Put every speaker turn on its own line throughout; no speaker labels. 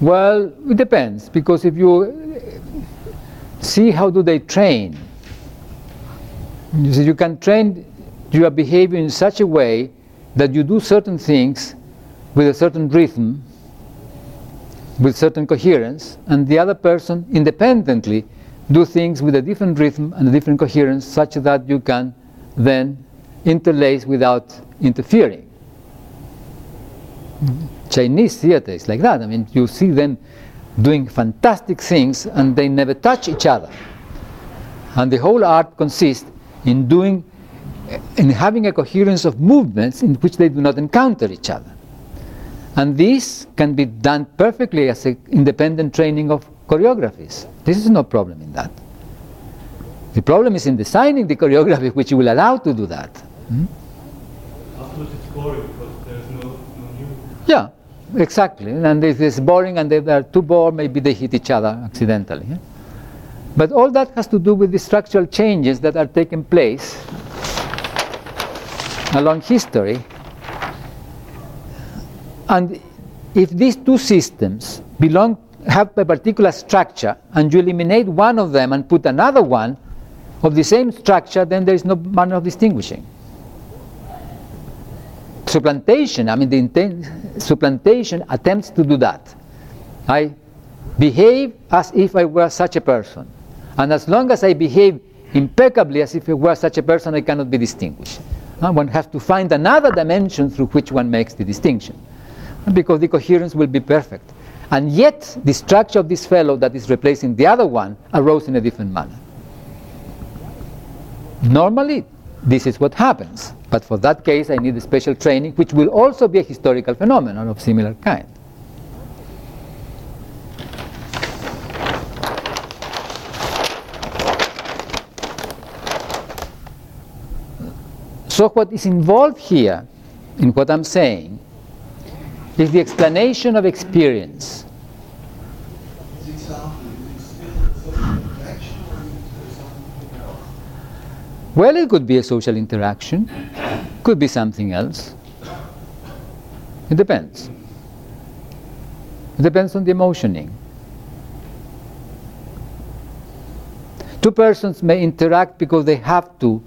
Well, it depends, because if you see how do they train, you, see, you can train your behavior in such a way that you do certain things with a certain rhythm, with certain coherence, and the other person independently do things with a different rhythm and a different coherence such that you can then interlace without interfering. Chinese theater is like that. I mean, you see them doing fantastic things and they never touch each other. And the whole art consists in doing, in having a coherence of movements in which they do not encounter each other. And this can be done perfectly as an independent training of choreographies. This is no problem in that. The problem is in designing the choreography which you will allow to do that. Hmm?
Boring because there's no, no new.
Yeah, exactly. And if it's boring and they are too bored, maybe they hit each other accidentally. But all that has to do with the structural changes that are taking place along history. And if these two systems belong have a particular structure and you eliminate one of them and put another one of the same structure, then there is no manner of distinguishing. Supplantation, I mean, the intent, supplantation attempts to do that. I behave as if I were such a person. And as long as I behave impeccably as if I were such a person, I cannot be distinguished. One has to find another dimension through which one makes the distinction. Because the coherence will be perfect. And yet, the structure of this fellow that is replacing the other one arose in a different manner. Normally, this is what happens. But for that case, I need a special training, which will also be a historical phenomenon of similar kind. So, what is involved here in what I'm saying is the explanation of experience. Well, it could be a social interaction, could be something else. It depends. It depends on the emotioning. Two persons may interact because they have to,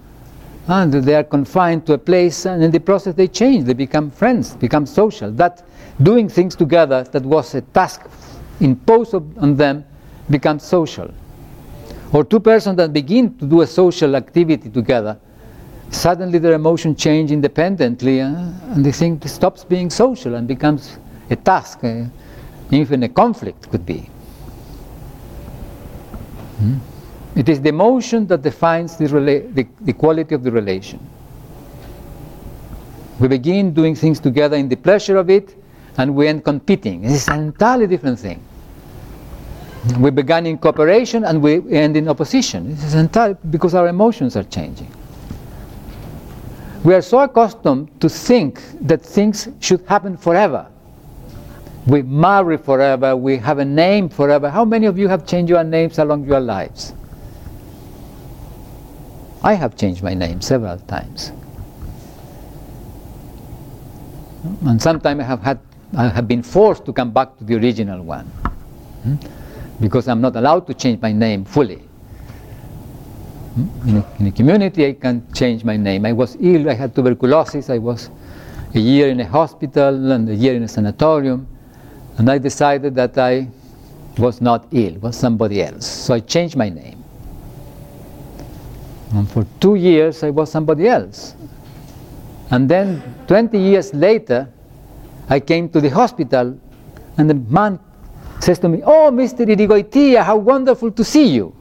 and they are confined to a place, and in the process they change, they become friends, become social. That doing things together that was a task imposed on them becomes social. Or two persons that begin to do a social activity together, suddenly their emotion change independently, uh, and the thing stops being social and becomes a task, uh, even a conflict could be. Hmm? It is the emotion that defines the, rela- the, the quality of the relation. We begin doing things together in the pleasure of it, and we end competing. Is an entirely different thing. We began in cooperation and we end in opposition. This is entirely because our emotions are changing. We are so accustomed to think that things should happen forever. We marry forever, we have a name forever. How many of you have changed your names along your lives? I have changed my name several times. And sometimes I have had I have been forced to come back to the original one. Hmm? Because I'm not allowed to change my name fully. Hmm? In, a, in a community, I can change my name. I was ill, I had tuberculosis, I was a year in a hospital and a year in a sanatorium, and I decided that I was not ill, was somebody else. So I changed my name. And for two years, I was somebody else. And then 20 years later, I came to the hospital, and the man says to me, Oh, Mr. Irigoitia, how wonderful to see you.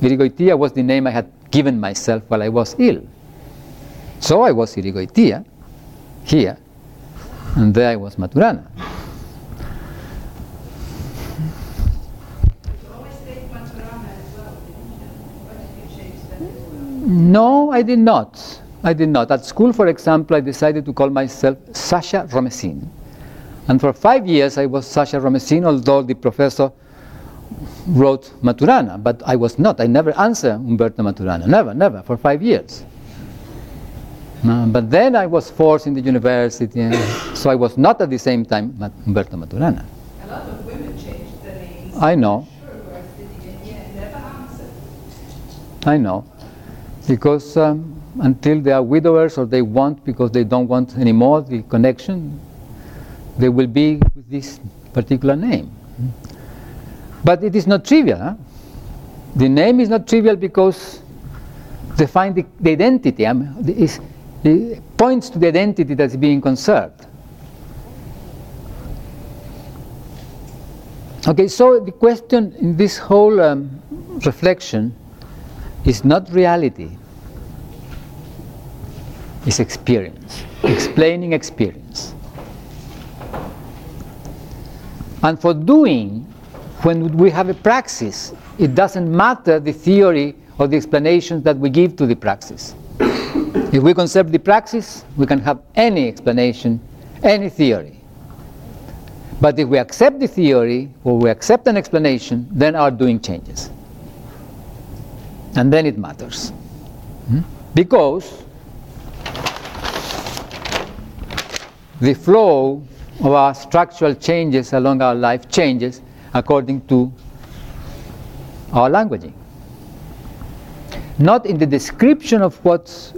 Irigoitia was the name I had given myself while I was ill. So I was Irigoitia here, and there I was Maturana. No, I did not. I did not. At school, for example, I decided to call myself Sasha Romesin. And for five years, I was Sasha Romesin, although the professor wrote Maturana, but I was not. I never answered Humberto Maturana. Never, never, for five years. Uh, but then I was forced in the university, and so I was not at the same time Humberto Maturana.
A lot of women changed their names.
I know,
Sure, who are sitting in and never answered.
I know, because um, until they are widowers or they want because they don't want anymore the connection, they will be with this particular name. But it is not trivial. Huh? The name is not trivial because they find the, the identity. I mean, is- points to the identity that's being conserved. Okay, so the question in this whole um, reflection is not reality, it's experience, explaining experience. And for doing, when we have a praxis, it doesn't matter the theory or the explanations that we give to the praxis. If we conserve the praxis, we can have any explanation, any theory. But if we accept the theory or we accept an explanation, then our doing changes. And then it matters. Hmm? Because the flow our structural changes along our life changes according to our languaging. Not in the description of what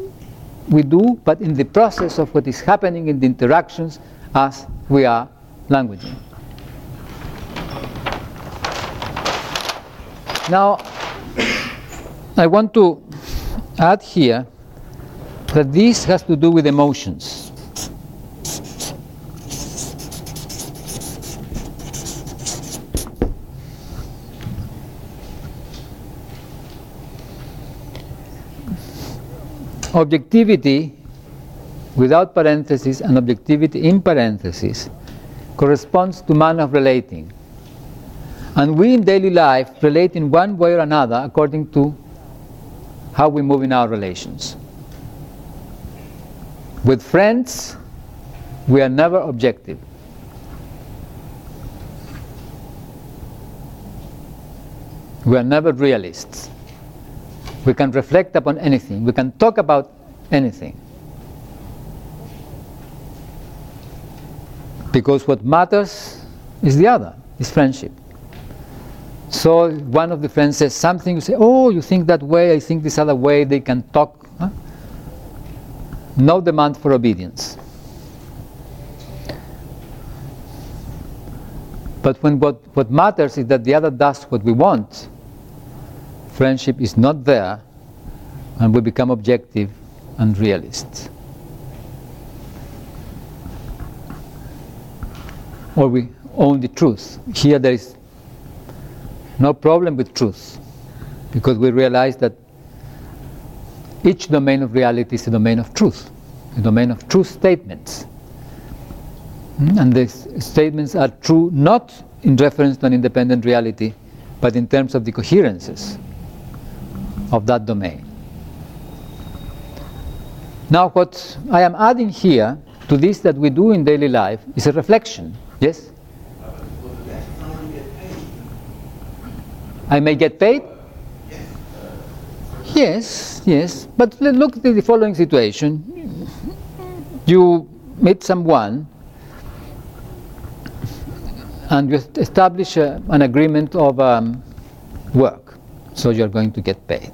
we do, but in the process of what is happening in the interactions as we are languaging. Now, I want to add here that this has to do with emotions. Objectivity without parentheses and objectivity in parentheses corresponds to manner of relating. And we in daily life relate in one way or another according to how we move in our relations. With friends, we are never objective. We are never realists. We can reflect upon anything, we can talk about anything. Because what matters is the other, is friendship. So one of the friends says something, you say, Oh, you think that way, I think this other way, they can talk. Huh? No demand for obedience. But when what, what matters is that the other does what we want, friendship is not there, and we become objective and realists. Or we own the truth. Here there is no problem with truth, because we realize that each domain of reality is a domain of truth, a domain of truth statements. Mm, And these statements are true not in reference to an independent reality, but in terms of the coherences of that domain. Now, what I am adding here to this that we do in daily life is a reflection. Yes? I may get paid? Yes, yes. But look at the following situation. You meet someone and you establish a, an agreement of um, work, so you're going to get paid.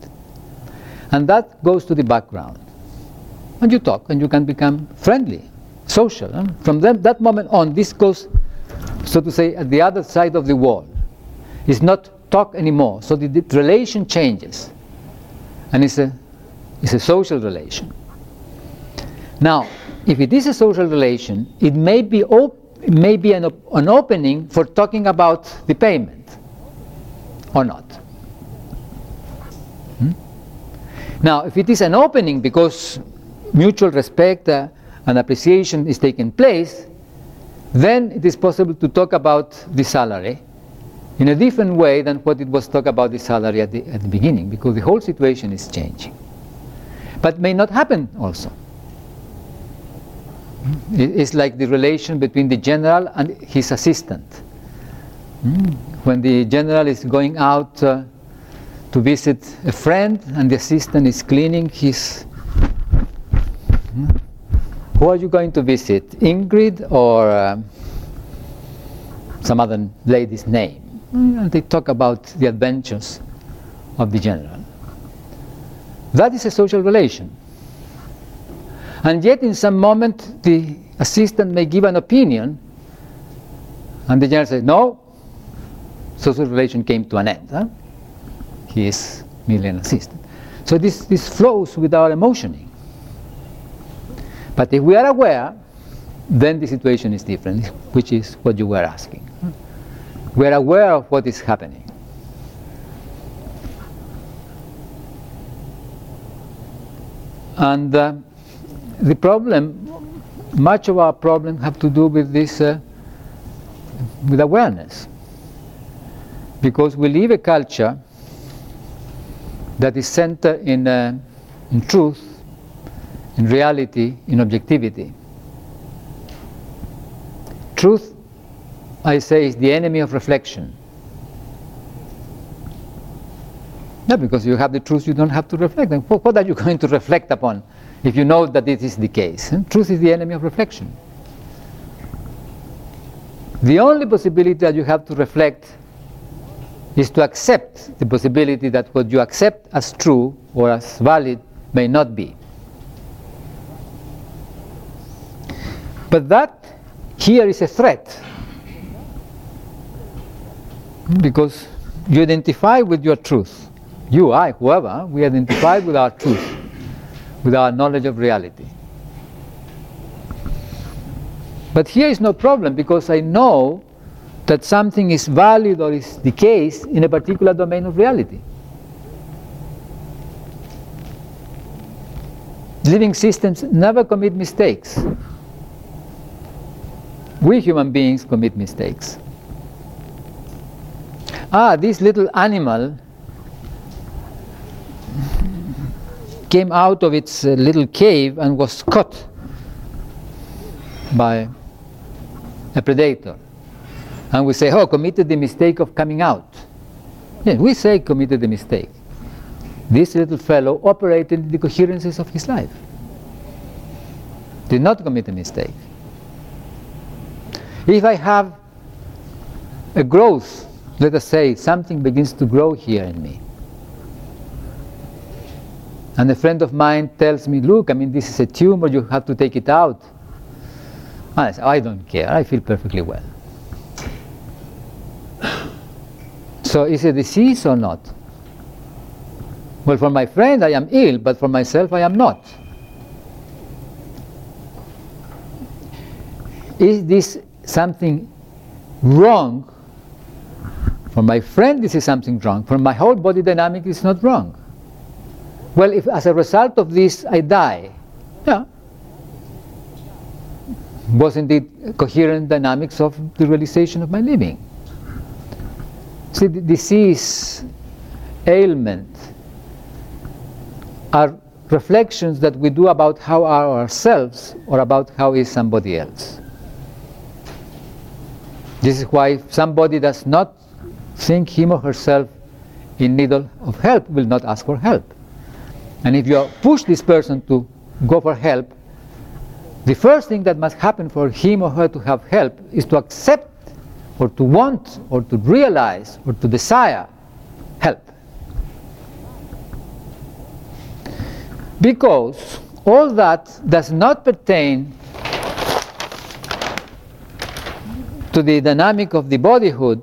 And that goes to the background. And you talk and you can become friendly, social. From them, that moment on, this goes, so to say, at the other side of the wall. It's not talk anymore, so the, the relation changes. And it's a, it's a social relation. Now, if it is a social relation, it may be, op- it may be an, op- an opening for talking about the payment or not. Hmm? Now, if it is an opening because mutual respect uh, and appreciation is taking place, then it is possible to talk about the salary in a different way than what it was talked about the salary at the, at the beginning, because the whole situation is changing. But may not happen also. It's like the relation between the general and his assistant. Mm. When the general is going out uh, to visit a friend and the assistant is cleaning his Hmm? Who are you going to visit? Ingrid or uh, some other lady's name? Hmm, And they talk about the adventures of the general. That is a social relation. And yet, in some moment, the assistant may give an opinion, and the general says, No, social relation came to an end. Huh? He is merely an assistant. So, this, this flows with our emotioning. But if we are aware, then the situation is different, which is what you were asking. We are aware of what is happening. And uh, the problem, much of our problem have to do with this, uh, with awareness. Because we live a culture that is centered in, uh, in truth, in reality, in objectivity. Truth, I say, is the enemy of reflection. No, because you have the truth, you don't have to reflect. What, are you going to reflect upon if you know that it is the case? And truth is the enemy of reflection. The only possibility that you have to reflect is to accept the possibility that what you accept as true or as valid may not be. But that here is a threat because you identify with your truth. You, I, whoever, we identify with our truth, with our knowledge of reality. But here is no problem because I know that something is valid or is the case in a particular domain of reality. Living systems never commit mistakes. We human beings commit mistakes. Ah, this little animal came out of its uh, little cave and was caught by a predator. And we say, oh, committed the mistake of coming out. Yes, we say committed the mistake. This little fellow operated the coherences of his life. Did not commit a mistake. If I have a growth, let us say something begins to grow here in me, and a friend of mine tells me, look, I mean, this is a tumor, you have to take it out. I say, I don't care, I feel perfectly well. So is it disease or not? Well, for my friend, I am ill, but for myself, I am not. Is this something wrong? For my friend, this is something wrong. For my whole body dynamic, it's not wrong. Well, if as a result of this I die, yeah, Wasn't indeed coherent dynamics of the realization of my living. See, disease, ailment, are reflections that we do about how are ourselves or about how is somebody else. This is why somebody does not think him or herself in need of help will not ask for help. And if you push this person to go for help, the first thing that must happen for him or her to have help is to accept or to want or to realize or to desire help. Because all that does not pertain to the dynamic of the bodyhood,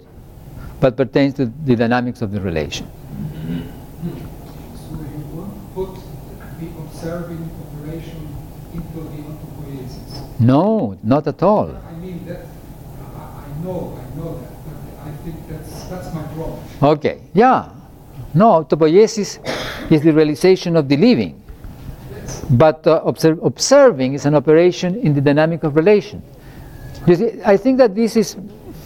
but pertains to the dynamics of the relation.
So you won't put the observing operation into the.
No, not at all.
I mean that, I, know, know that, but I think that's, that's my problem.
Okay, yeah. No, autopoiesis is the realization of the living. But uh, observe, observing is an operation in the dynamic of relation. You see, I think that this is,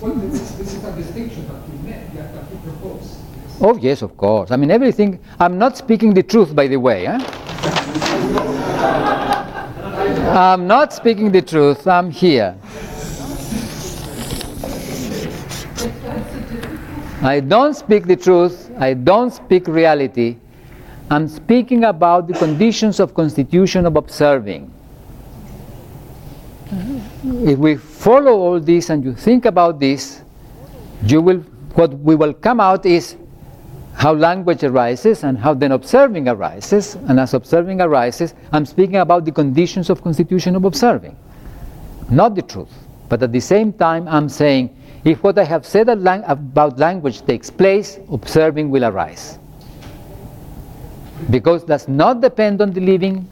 Well, this is, this is a distinction that you make, that, that you propose.
oh yes, of course. I mean, everything, I'm not speaking the truth, by the way. Eh? I'm not speaking the truth, I'm here. I don't speak the truth, I don't speak reality. I'm speaking about the conditions of constitution of observing. Mm-hmm. if we follow all this and you think about this, you will, what we will come out is how language arises and how then observing arises. And as observing arises, I'm speaking about the conditions of constitution of observing, not the truth. But at the same time, I'm saying if what I have said about language takes place, observing will arise. Because it does not depend on the living,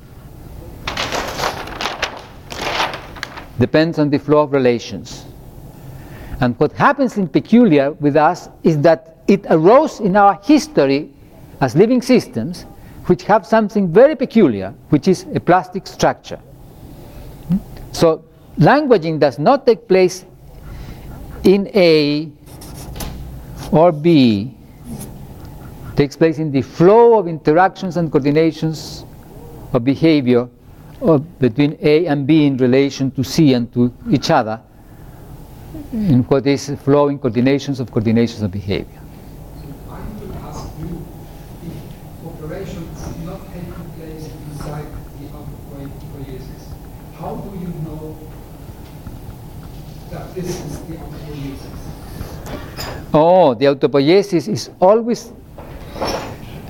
depends on the flow of relations. And what happens in peculiar with us is that it arose in our history as living systems which have something very peculiar, which is a plastic structure. So languaging does not take place in A or B, takes place in the flow of interactions and coordinations of behavior of between A and B in relation to C and to each other in what is flow flowing coordinations of coordinations of behavior.
How do you know that this is?
Oh, the autopoiesis is always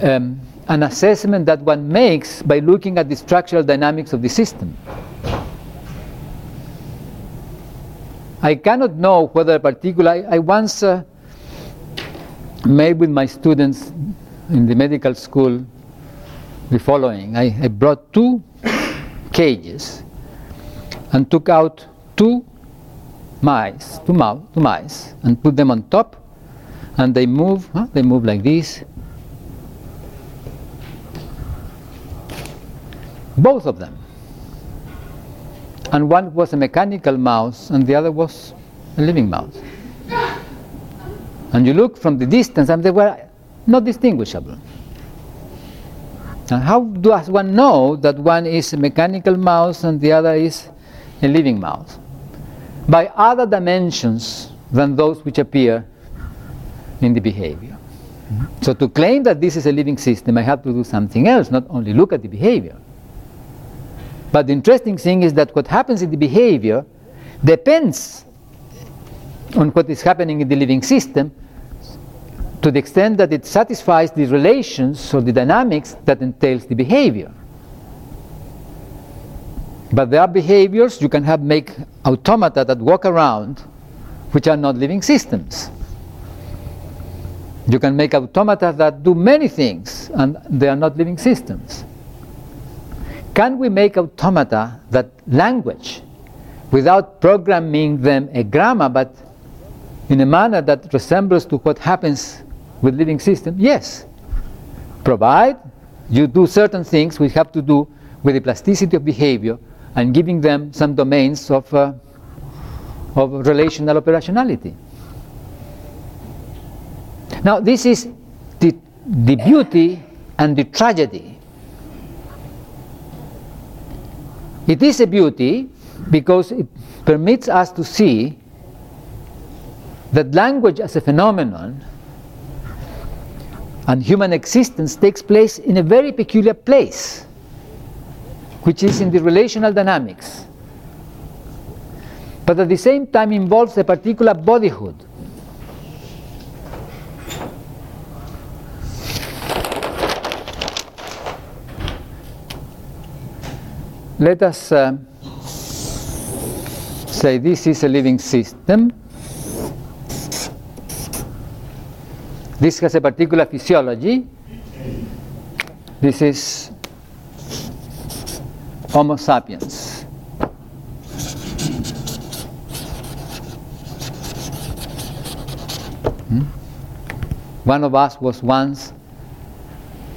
um, an assessment that one makes by looking at the structural dynamics of the system. I cannot know whether a particular. I, I once uh, made with my students in the medical school the following I, I brought two cages and took out two mice, two, mouse, two mice, and put them on top, and they move. Huh? They move like this. Both of them and one was a mechanical mouse and the other was a living mouse. And you look from the distance and they were not distinguishable. And how does one know that one is a mechanical mouse and the other is a living mouse? By other dimensions than those which appear in the behavior. So to claim that this is a living system, I have to do something else, not only look at the behavior. But the interesting thing is that what happens in the behavior depends on what is happening in the living system to the extent that it satisfies the relations or the dynamics that entails the behavior. But there are behaviors you can have make automata that walk around which are not living systems. You can make automata that do many things and they are not living systems. Can we make automata that language without programming them a grammar but in a manner that resembles to what happens with living systems? Yes. Provide you do certain things which have to do with the plasticity of behavior and giving them some domains of, uh, of relational operationality. Now, this is the, the beauty and the tragedy It is a beauty because it permits us to see that language as a phenomenon and human existence takes place in a very peculiar place, which is in the relational dynamics, but at the same time involves a particular bodyhood. Let us uh, say this is a living system. This has a particular physiology. This is Homo sapiens. Hmm? One of us was once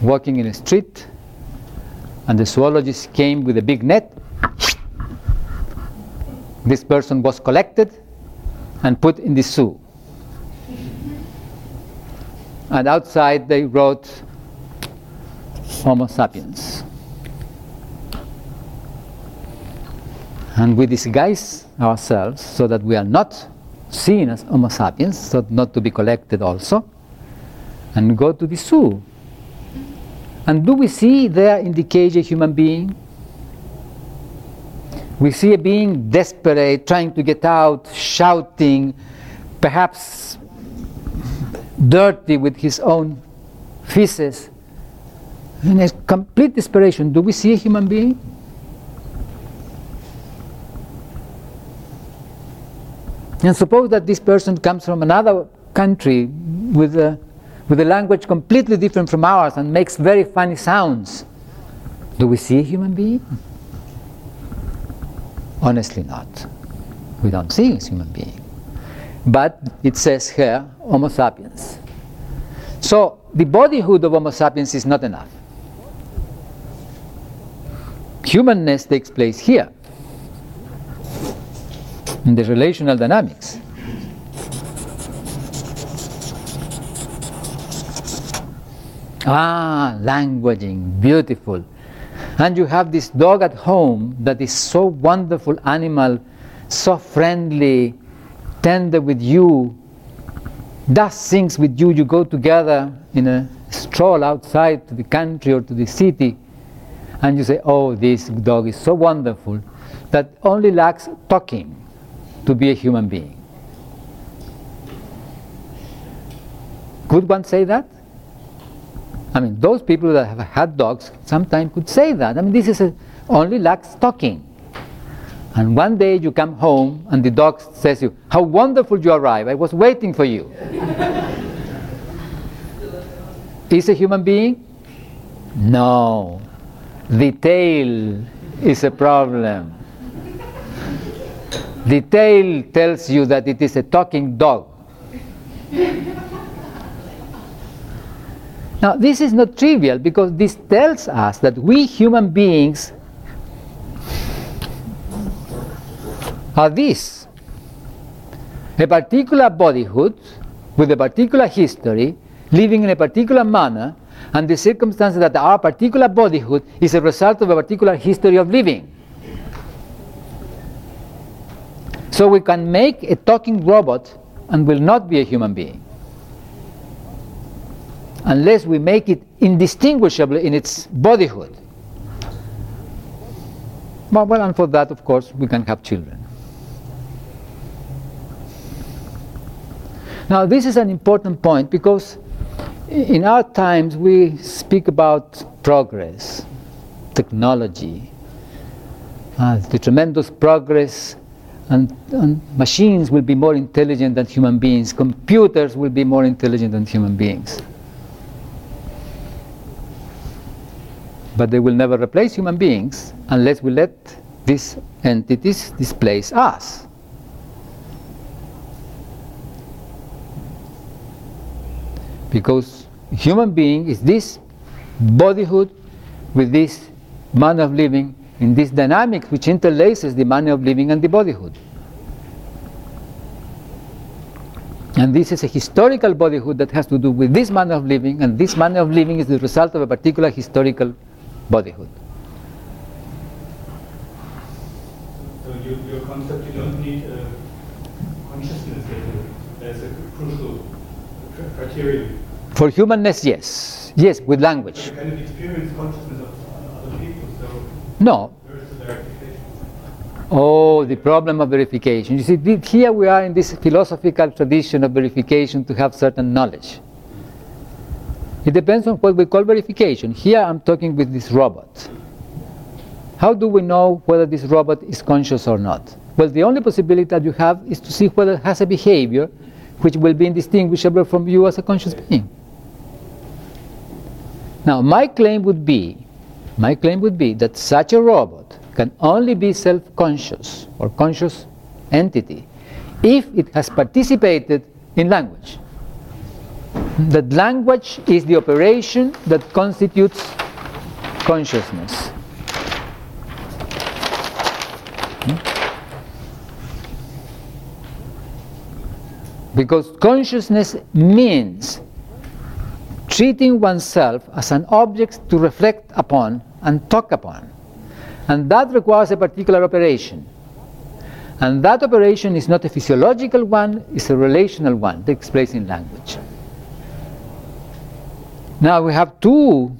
walking in a street and the zoologist came with a big net. This person was collected and put in the zoo. And outside they wrote Homo sapiens. And we disguise ourselves so that we are not seen as Homo sapiens, so not to be collected also, and go to the zoo and do we see there in the cage a human being? We see a being desperate, trying to get out, shouting, perhaps dirty with his own feces. In a complete desperation, do we see a human being? And suppose that this person comes from another country with a, with a language completely different from ours and makes very funny sounds. Do we see a human being? Honestly, not. We don't see a human being. But it says here, Homo sapiens. So the bodyhood of Homo sapiens is not enough. Humanness takes place here, in the relational dynamics. Ah, languaging, beautiful. And you have this dog at home that is so wonderful animal, so friendly, tender with you, does things with you. You go together in a stroll outside to the country or to the city, and you say, Oh, this dog is so wonderful that only lacks talking to be a human being. Could one say that? I mean, those people that have had dogs sometimes could say that. I mean, this is a, only lacks talking. And one day you come home and the dog says to you, How wonderful you arrived. I was waiting for you. is a human being? No. The tail is a problem. The tail tells you that it is a talking dog. Now, this is not trivial because this tells us that we human beings are this a particular bodyhood with a particular history, living in a particular manner, and the circumstance that our particular bodyhood is a result of a particular history of living. So we can make a talking robot and will not be a human being unless we make it indistinguishable in its bodyhood. Well, well, and for that, of course, we can have children. Now, this is an important point because in our times we speak about progress, technology, uh, the tremendous progress, and, and machines will be more intelligent than human beings, computers will be more intelligent than human beings. But they will never replace human beings unless we let these entities displace us. Because human being is this bodyhood with this manner of living in this dynamic which interlaces the manner of living and the bodyhood. And this is a historical bodyhood that has to do with this manner of living, and this manner of living is the result of a particular historical bodyhood.
So you, your concept, you don't need a consciousness as a crucial criterion.
For humanness, yes. Yes, with language.
You can experience consciousness of other people, so
No.
where is the verification?
Oh, the problem of verification. You see, here we are in this philosophical tradition of verification to have certain knowledge. It depends on what we call verification. Here I'm talking with this robot. How do we know whether this robot is conscious or not? Well, the only possibility that you have is to see whether it has a behavior which will be indistinguishable from you as a conscious being. Now, my claim would be, my claim would be that such a robot can only be self-conscious or conscious entity if it has participated in language. That language is the operation that constitutes consciousness. Because consciousness means treating oneself as an object to reflect upon and talk upon. And that requires a particular operation. And that operation is not a physiological one, it's a relational one, takes place in language. Now we have two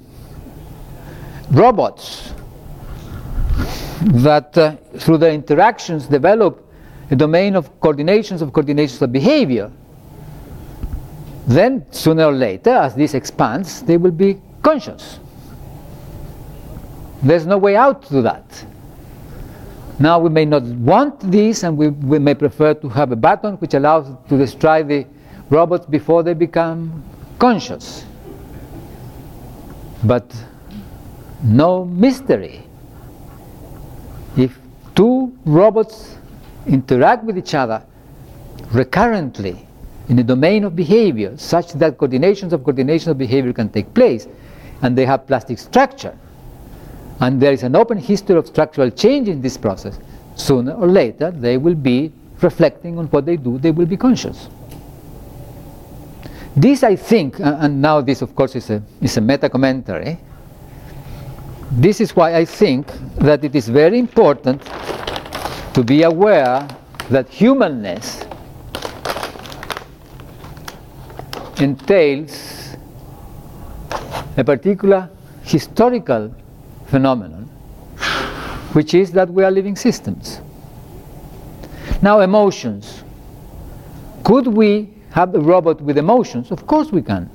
robots that uh, through their interactions develop a domain of coordinations of coordinations of behavior, then sooner or later, as this expands, they will be conscious. There's no way out to that. Now we may not want this and we, we may prefer to have a button which allows to destroy the robots before they become conscious. But no mystery. If two robots interact with each other recurrently in the domain of behavior, such that coordinations of coordination of behavior can take place, and they have plastic structure, and there is an open history of structural change in this process, sooner or later they will be reflecting on what they do, they will be conscious. This, I think, and now this, of course, is a, is a meta commentary. This is why I think that it is very important to be aware that humanness entails a particular historical phenomenon, which is that we are living systems. Now, emotions. Could we have a robot with emotions? Of course we can.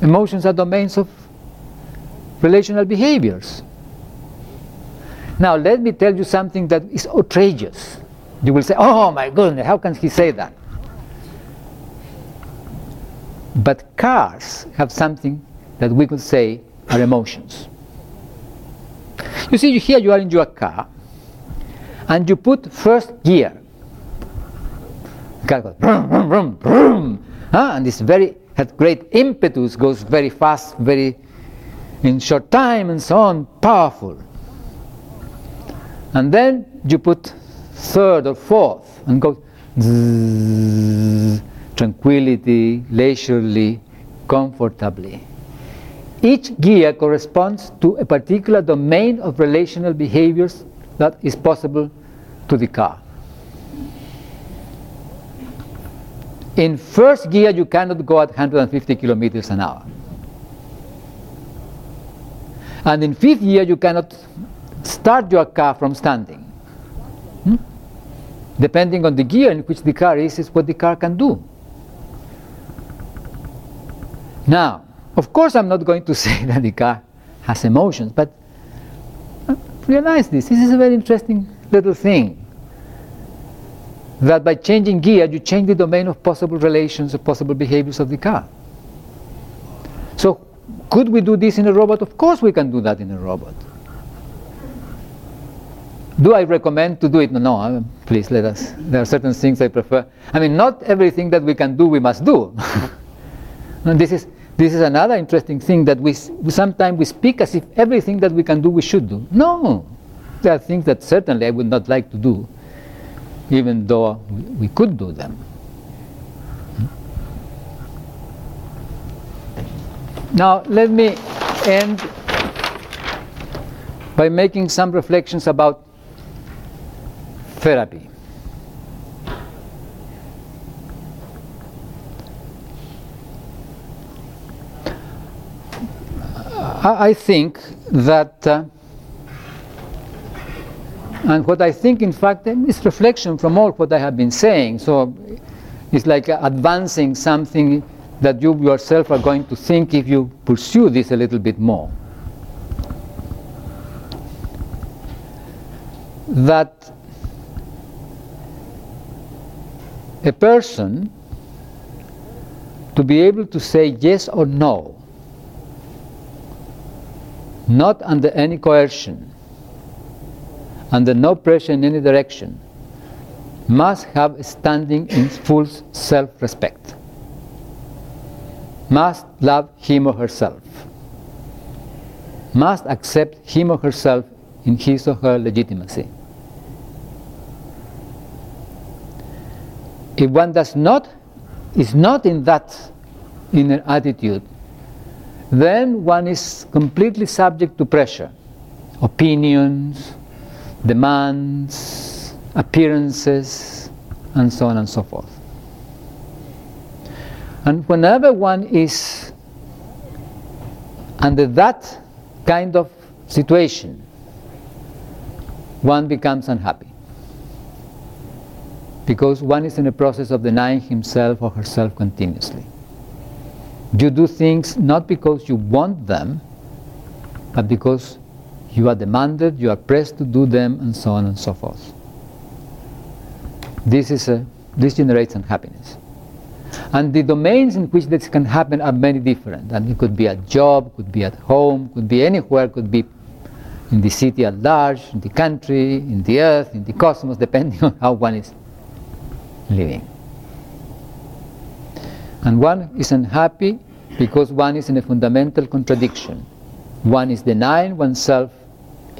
Emotions are domains of relational behaviors. Now, let me tell you something that is outrageous. You will say, oh my goodness, how can he say that? But cars have something that we could say are emotions. You see, here you are in your car, and you put first gear. Car goes brum, brum, brum, brum, huh? Ah, and this very has great impetus, goes very fast, very in short time, and so on, powerful. And then you put third or fourth, and goes zzz, tranquility, leisurely, comfortably. Each gear corresponds to a particular domain of relational behaviors that is possible to the car. In first gear, you cannot go at 150 kilometers an hour. And in fifth gear, you cannot start your car from standing. Hmm? Depending on the gear in which the car is, is what the car can do. Now, of course, I'm not going to say that the car has emotions, but realize this. This is a very interesting little thing. That by changing gear, you change the domain of possible relations, of possible behaviors of the car. So, could we do this in a robot? Of course, we can do that in a robot. Do I recommend to do it? No, no, uh, please let us. There are certain things I prefer. I mean, not everything that we can do, we must do. and this is this is another interesting thing that we, sometimes we speak as if everything that we can do we should do. No, there are things that certainly I would not like to do, even though we could do them. Now let me end by making some reflections about therapy. I think that, uh, and what I think, in fact, is reflection from all what I have been saying. So it's like advancing something that you yourself are going to think if you pursue this a little bit more. That a person to be able to say yes or no not under any coercion, under no pressure in any direction, must have standing in full self respect, must love him or herself, must accept him or herself in his or her legitimacy. If one does not, is not in that inner attitude, then one is completely subject to pressure, opinions, demands, appearances, and so on and so forth. And whenever one is under that kind of situation, one becomes unhappy. Because one is in a process of denying himself or herself continuously. You do things not because you want them, but because you are demanded, you are pressed to do them, and so on and so forth. This, is a, this generates unhappiness. And the domains in which this can happen are many different. And it could be at job, could be at home, could be anywhere, could be in the city at large, in the country, in the earth, in the cosmos, depending on how one is living. And one is unhappy because one is in a fundamental contradiction. One is denying oneself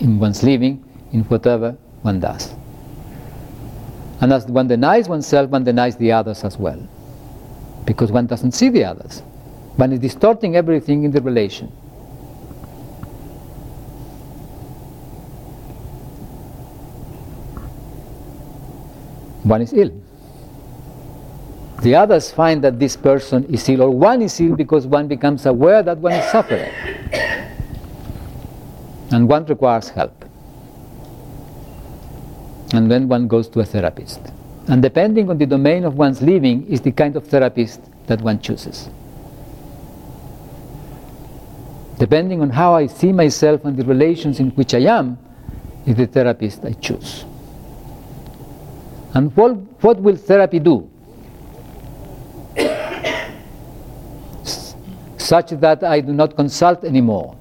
in one's living, in whatever one does. And as one denies oneself, one denies the others as well. Because one doesn't see the others. One is distorting everything in the relation. One is ill. The others find that this person is ill, or one is ill because one becomes aware that one is suffering. And one requires help. And then one goes to a therapist. And depending on the domain of one's living is the kind of therapist that one chooses. Depending on how I see myself and the relations in which I am, is the therapist I choose. And what, what will therapy do? Such that I do not consult anymore.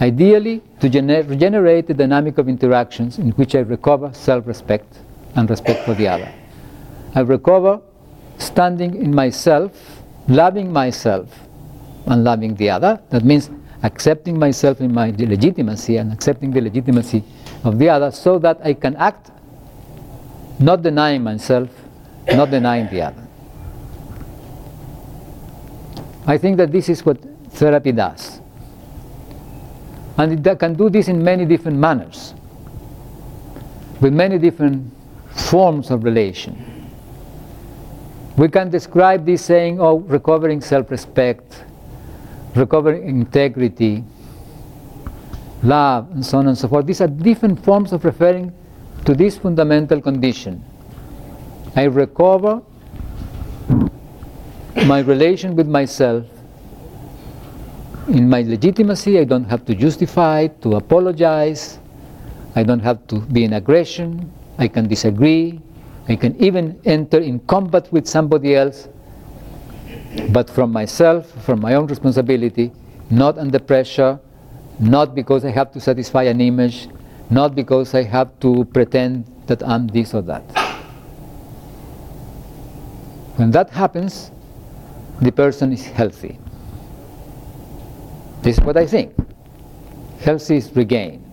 Ideally, to gener- regenerate the dynamic of interactions in which I recover self respect and respect for the other. I recover standing in myself, loving myself, and loving the other. That means accepting myself in my legitimacy and accepting the legitimacy of the other so that I can act not denying myself, not denying the other. I think that this is what therapy does. And it can do this in many different manners, with many different forms of relation. We can describe this saying, oh, recovering self respect, recovering integrity, love, and so on and so forth. These are different forms of referring to this fundamental condition. I recover my relation with myself in my legitimacy, I don't have to justify, to apologize, I don't have to be in aggression, I can disagree, I can even enter in combat with somebody else, but from myself, from my own responsibility, not under pressure, not because I have to satisfy an image, not because I have to pretend that I'm this or that. When that happens, the person is healthy. This is what I think. Health is regained.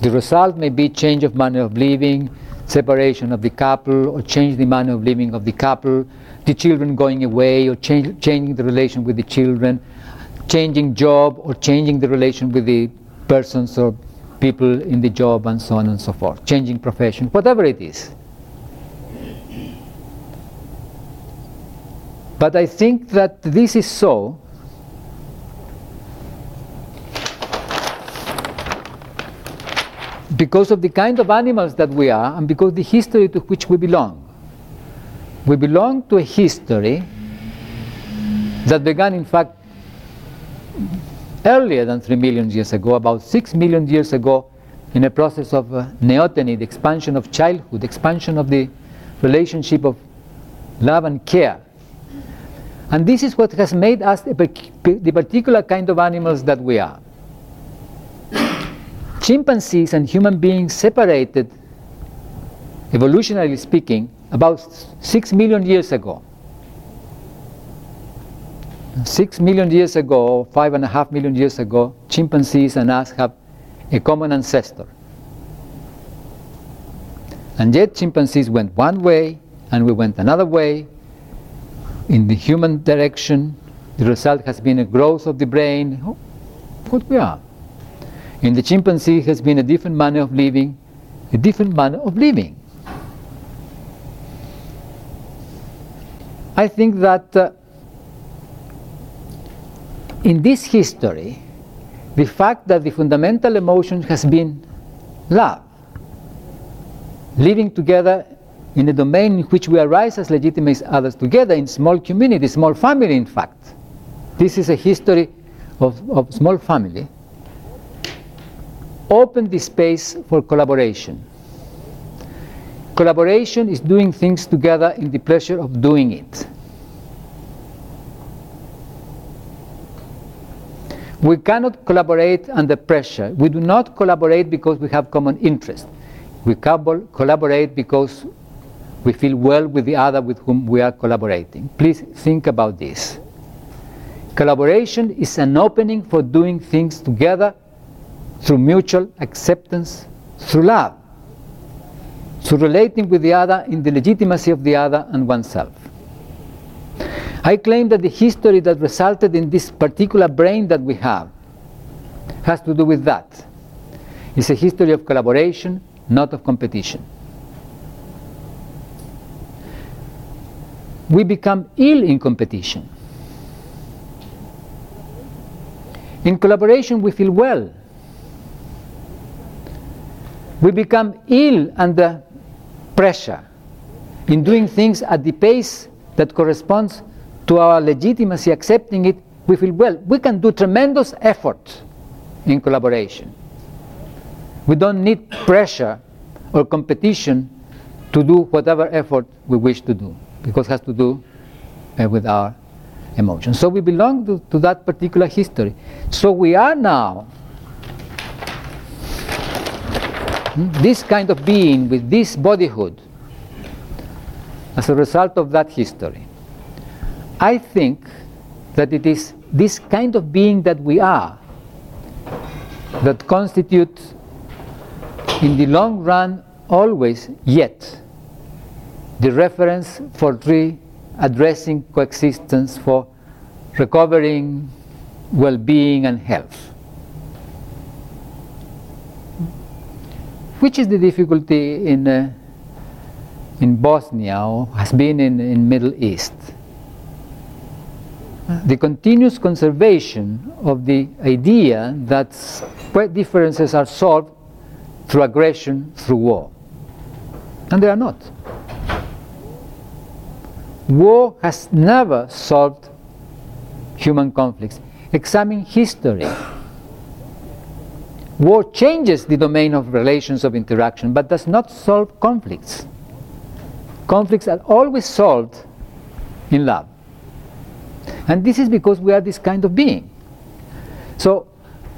The result may be change of manner of living, separation of the couple, or change the manner of living of the couple, the children going away, or change, changing the relation with the children, changing job, or changing the relation with the persons or people in the job, and so on and so forth, changing profession, whatever it is. But I think that this is so because of the kind of animals that we are and because the history to which we belong. We belong to a history that began, in fact, earlier than 3 million years ago, about 6 million years ago, in a process of uh, neoteny, the expansion of childhood, expansion of the relationship of love and care. And this is what has made us the particular kind of animals that we are chimpanzees and human beings separated, evolutionarily speaking, about six million years ago. Six million years ago, five and a half million years ago, chimpanzees and us have a common ancestor. And yet, chimpanzees went one way and we went another way in the human direction. The result has been a growth of the brain. What we are. In the chimpanzee has been a different manner of living, a different manner of living. I think that uh, in this history, the fact that the fundamental emotion has been love. Living together in a domain in which we arise as legitimate others together in small community, small family in fact. This is a history of, of small family. Open the space for collaboration. Collaboration is doing things together in the pleasure of doing it. We cannot collaborate under pressure. We do not collaborate because we have common interest. We collaborate because we feel well with the other with whom we are collaborating. Please think about this. Collaboration is an opening for doing things together through mutual acceptance, through love, through relating with the other in the legitimacy of the other and oneself. I claim that the history that resulted in this particular brain that we have has to do with that. It's a history of collaboration, not of competition. We become ill in competition. In collaboration, we feel well. We become ill under pressure in doing things at the pace that corresponds to our legitimacy, accepting it, we feel, well, we can do tremendous effort in collaboration. We don't need pressure or competition to do whatever effort we wish to do, because it has to do uh, with our emotions. So we belong to, to that particular history. So we are now hmm, this kind of being with this bodyhood as a result of that history. I think that it is this kind of being that we are that constitutes, in the long run, always yet the reference for readdressing coexistence, for recovering well being and health. Which is the difficulty in, uh, in Bosnia or has been in, in Middle East? the continuous conservation of the idea that differences are solved through aggression, through war. And they are not. War has never solved human conflicts. Examine history. War changes the domain of relations of interaction but does not solve conflicts. Conflicts are always solved in love. And this is because we are this kind of being. So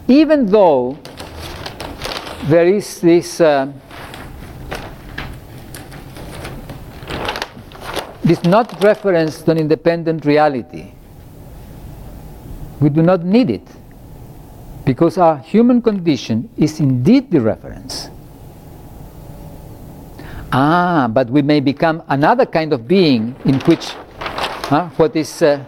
even though there is this uh, this not reference to an independent reality, we do not need it because our human condition is indeed the reference. Ah, but we may become another kind of being in which what is uh,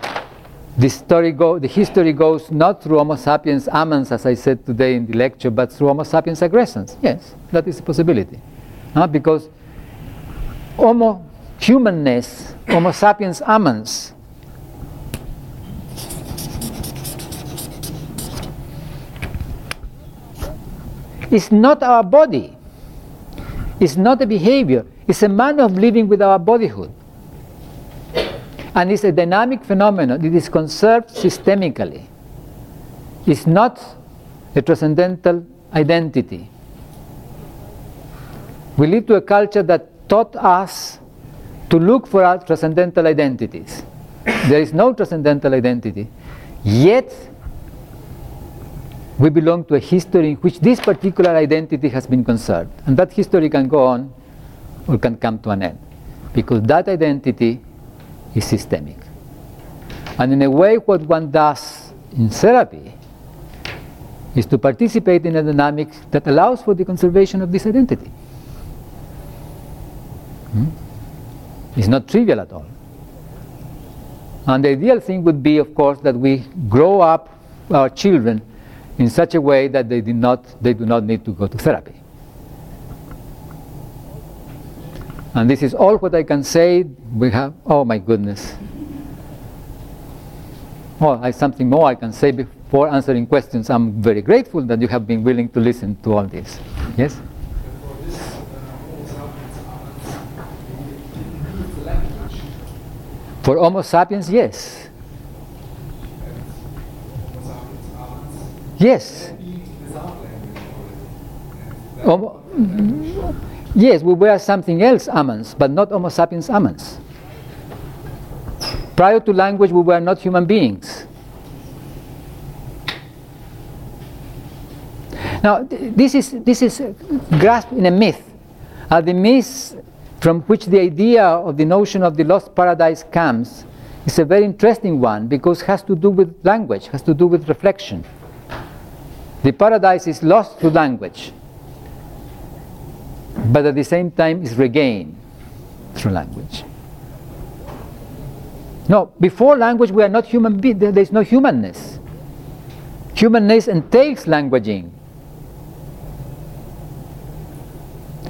the, story go, the history goes not through Homo sapiens amans, as I said today in the lecture, but through Homo sapiens aggressans. Yes, that is a possibility. Uh, because Homo humanness, Homo sapiens amans, is not our body, it's not a behavior, it's a manner of living with our bodyhood and it's a dynamic phenomenon. It is conserved systemically. It's not a transcendental identity. We live to a culture that taught us to look for our transcendental identities. There is no transcendental identity. Yet, we belong to a history in which this particular identity has been conserved. And that history can go on or can come to an end. Because that identity is systemic. And in a way, what one does in therapy is to participate in a dynamic that allows for the conservation of this identity. Hmm? It's not trivial at all. And the ideal thing would be, of course, that we grow up our children in such a way that they, do not, they do not need to go to therapy. And this is all what I can say. We have, oh my goodness. Oh, I have something more I can say before answering questions. I'm very grateful that you have been willing to listen to all this. Yes?
For Homo sapiens are didn't use the language.
For Homo sapiens, yes.
And Homo sapiens are
Yes. yes, we were something else amans, but not Homo sapiens amans. Prior to language, we were not human beings. Now, th- this is, this is grasped in a myth. Uh, the myth from which the idea of the notion of the lost paradise comes is a very interesting one because it has to do with language, has to do with reflection. The paradise is lost through language, but at the same time is regained through language. No, before language we are not human beings, there is no humanness. Humanness entails languaging.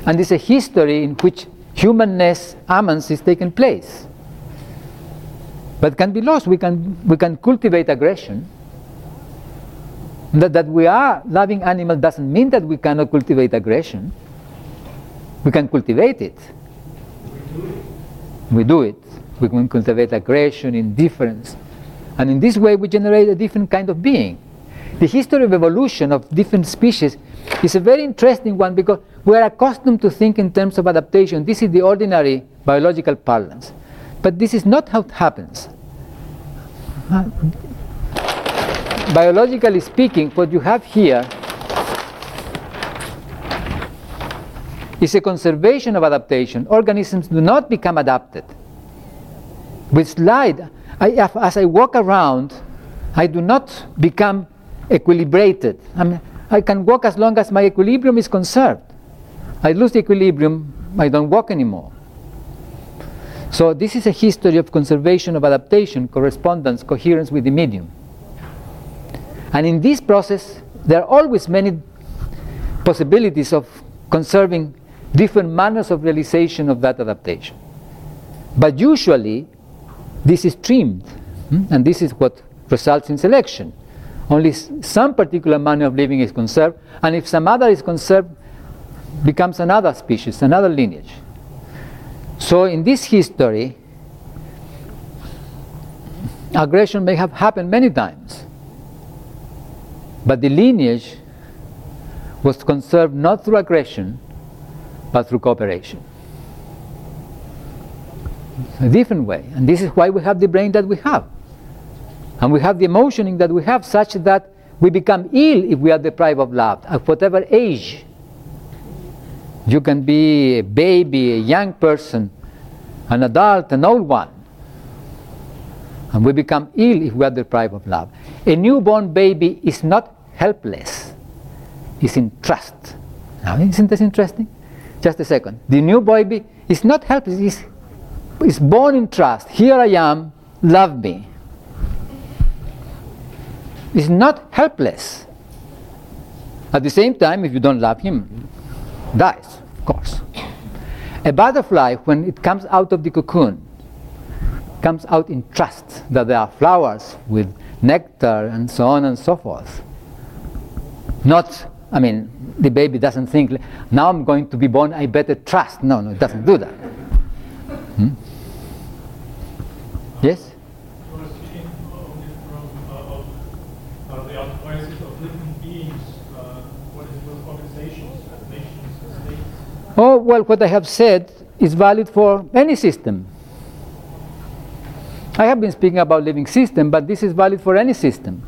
And it's a history in which humanness, amans, is taken place. But can be lost. We can, we can cultivate aggression. That, that we are loving animal doesn't mean that we cannot cultivate aggression. We can cultivate it. We do it. We can cultivate aggression, indifference. And in this way, we generate a different kind of being. The history of evolution of different species is a very interesting one because we are accustomed to think in terms of adaptation. This is the ordinary biological parlance. But this is not how it happens. Biologically speaking, what you have here is a conservation of adaptation. Organisms do not become adapted. With slide, I, as I walk around, I do not become equilibrated. I, mean, I can walk as long as my equilibrium is conserved. I lose the equilibrium, I don't walk anymore. So this is a history of conservation of adaptation, correspondence, coherence with the medium. And in this process, there are always many possibilities of conserving different manners of realization of that adaptation. But usually, this is trimmed, hmm? and this is what results in selection. Only some particular manner of living is conserved, and if some other is conserved, becomes another species, another lineage. So in this history, aggression may have happened many times, but the lineage was conserved not through aggression, but through cooperation. a different way. And this is why we have the brain that we have. And we have the emotioning that we have, such that we become ill if we are deprived of love, at whatever age. You can be a baby, a young person, an adult, an old one. And we become ill if we are deprived of love. A newborn baby is not helpless, it's in trust. Now, isn't this interesting? Just a second. The new baby is not helpless, it's, it's born in trust. Here I am, love me. It's not helpless. At the same time, if you don't love him, dies, of course. A butterfly, when it comes out of the cocoon, comes out in trust that there are flowers with nectar and so on and so forth. Not, I mean, the baby doesn't think, now I'm going to be born, I better trust. No, no, it doesn't do that. Hmm? Yes?
You were speaking only from uh, uh, the autopoiesis of living beings. Uh, what is it with organizations, and nations, and states?
Oh, well, what I have said is valid for any system. I have been speaking about living system, but this is valid for any system.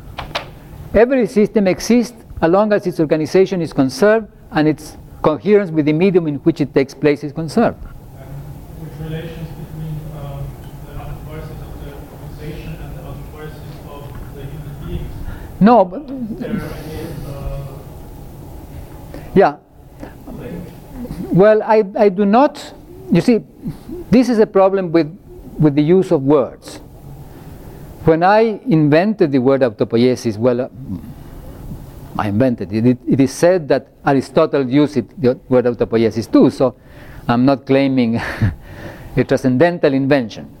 Every system exists as long as its organization is conserved and its coherence with the medium in which it takes place is conserved.
Which relations between um, the autopoiesis of the organization and the autopoiesis of the human beings?
No, but,
Is uh,
yeah. Well, I, I do not. You see, this is a problem with, with the use of words. When I invented the word autopoiesis, well, uh, I invented it. it. It is said that Aristotle used it, the word autopoiesis too, so I'm not claiming a transcendental invention.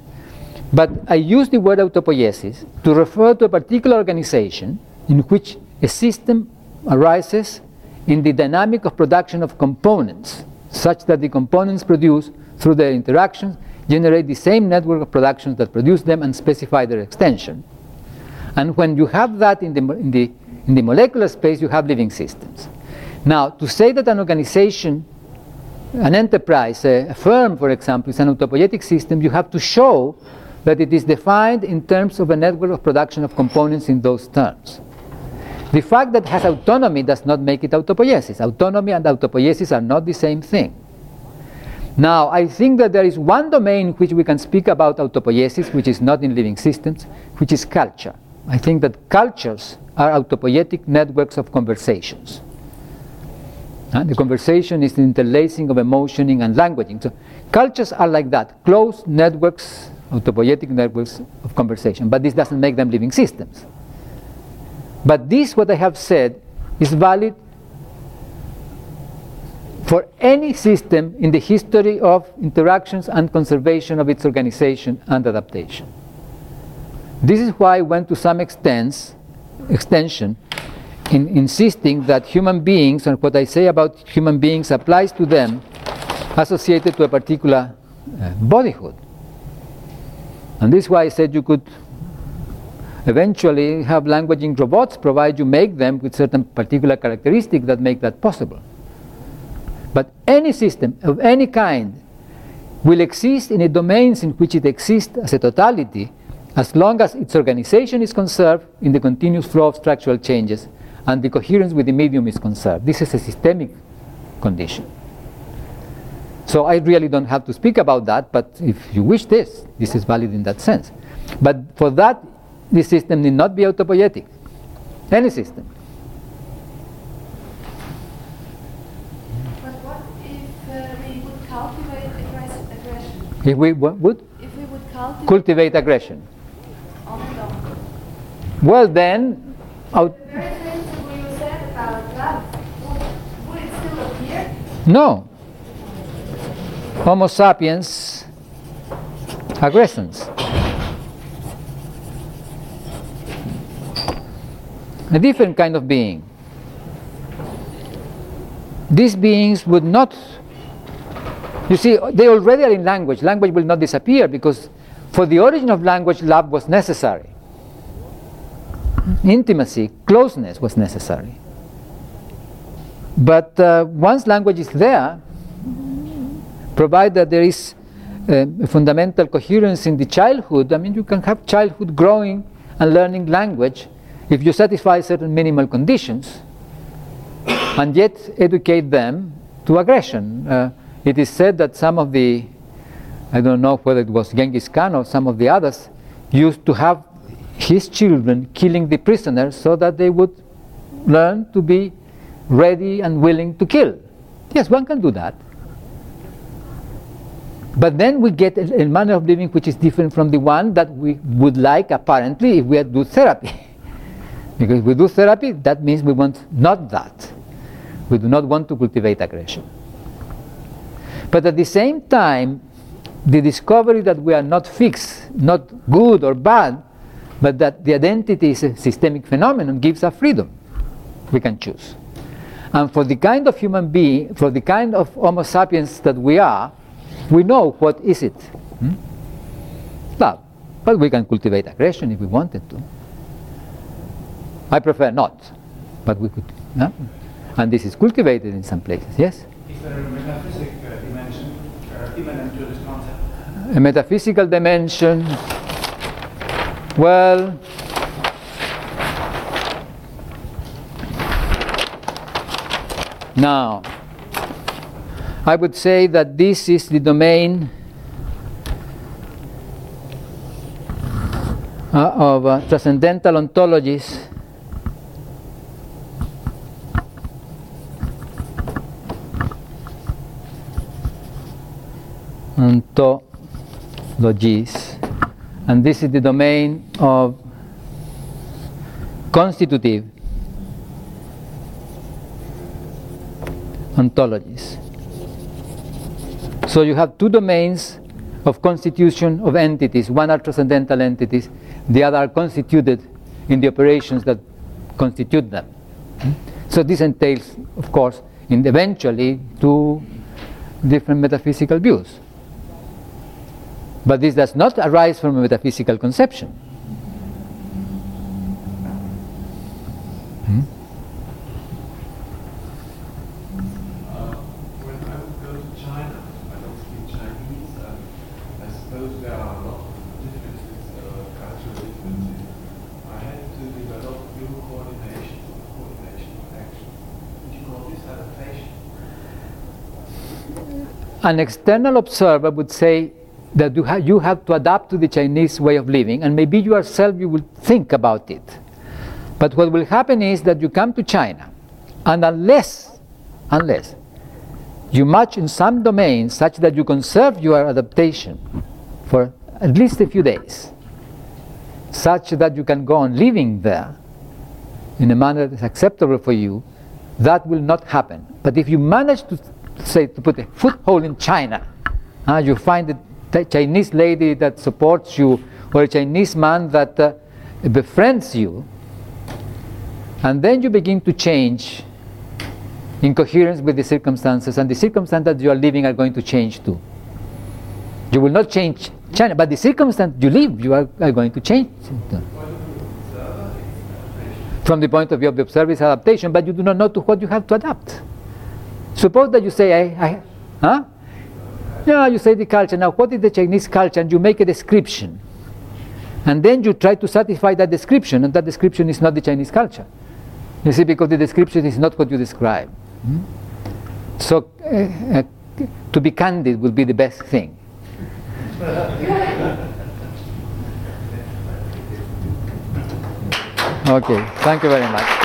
But I use the word autopoiesis to refer to a particular organization in which a system arises in the dynamic of production of components, such that the components produced through their interactions generate the same network of productions that produce them and specify their extension. And when you have that in the, in the, in the molecular space, you have living systems. Now, to say that an organization, an enterprise, a, a firm, for example, is an autopoietic system, you have to show that it is defined in terms of a network of production of components in those terms. The fact that it has autonomy does not make it autopoiesis. Autonomy and autopoiesis are not the same thing. Now, I think that there is one domain in which we can speak about autopoiesis, which is not in living systems, which is culture. I think that cultures are autopoietic networks of conversations. Uh, the conversation is the interlacing of emotioning and languaging. So cultures are like that, closed networks, autopoietic networks of conversation. But this doesn't make them living systems. But this, what I have said, is valid for any system in the history of interactions and conservation of its organization and adaptation. This is why I went to some extent, extension in insisting that human beings and what I say about human beings applies to them associated to a particular uh, bodyhood. And this is why I said you could eventually have languaging robots provided you make them with certain particular characteristics that make that possible. But any system of any kind will exist in the domains in which it exists as a totality as long as its organization is conserved in the continuous flow of structural changes and the coherence with the medium is conserved. This is a systemic condition. So I really don't have to speak about that, but if you wish this, this is valid in that sense. But for that, the system need not be autopoietic. Any system.
But what if uh, we would cultivate aggress- aggression?
If we would
If we would cultivate
cultivate aggression,
on
well then, out,
The very principle you said about love, would, would it still appear?
no. Homo sapiens aggressans. A different kind of being. These beings would not, you see, they already are in language. Language will not disappear because for the origin of language, love was necessary. Intimacy, closeness was necessary. But uh, once language is there, provided that there is uh, a fundamental coherence in the childhood, I mean, you can have childhood growing and learning language if you satisfy certain minimal conditions and yet educate them to aggression. Uh, it is said that some of the, I don't know whether it was Genghis Khan or some of the others, used to have his children killing the prisoners so that they would learn to be ready and willing to kill. Yes, one can do that. But then we get a, manner of living which is different from the one that we would like, apparently, if we do therapy. because if we do therapy, that means we want not that. We do not want to cultivate aggression. But at the same time, the discovery that we are not fixed, not good or bad, but that the identity is a systemic phenomenon gives us freedom. We can choose. And for the kind of human being, for the kind of Homo sapiens that we are, we know what is it. Hmm? Love. But we can cultivate aggression if we wanted to. I prefer not, but we could. And this is cultivated in some places, yes?
Is a metaphysic uh, dimension this?
A metaphysical dimension. Well, now, I would say that this is the domain uh, of uh, transcendental ontologies. Ontologies. And this is the domain of constitutive ontologies. So you have two domains of constitution of entities. One are transcendental entities, the other are constituted in the operations that constitute them. So this entails, of course, in eventually two different metaphysical views. But this does not arise from a metaphysical conception. Hmm?
I would go to China, I don't speak Chinese, and I suppose there are a lot of differences, cultural differences. I had to develop new coordination, coordination of action. Would you call this adaptation?
An external observer would say that you, you have to adapt to the Chinese way of living, and maybe yourself you will think about it. But what will happen is that you come to China, and unless, unless you match in some domains such that you conserve your adaptation for at least a few days, such that you can go on living there in a manner that is acceptable for you, that will not happen. But if you manage to say to put a foothold in China, uh, you find a Chinese lady that supports you, or a Chinese man that uh, befriends you, and then you begin to change in coherence with the circumstances, and the circumstances that you are living are going to change too. You will not change China, but the circumstance you live, you are, are going to change. From the point of view of the observer, adaptation, but you do not know to what you have to adapt. Suppose that you say, I, I huh? Yeah, you say the culture. Now, what is the Chinese culture? And you make a description. And then you try to satisfy that description, and that description is not the Chinese culture. You see, because the description is not what you describe. Hmm? So, uh, uh, to be candid would be the best thing. Okay, thank you very much.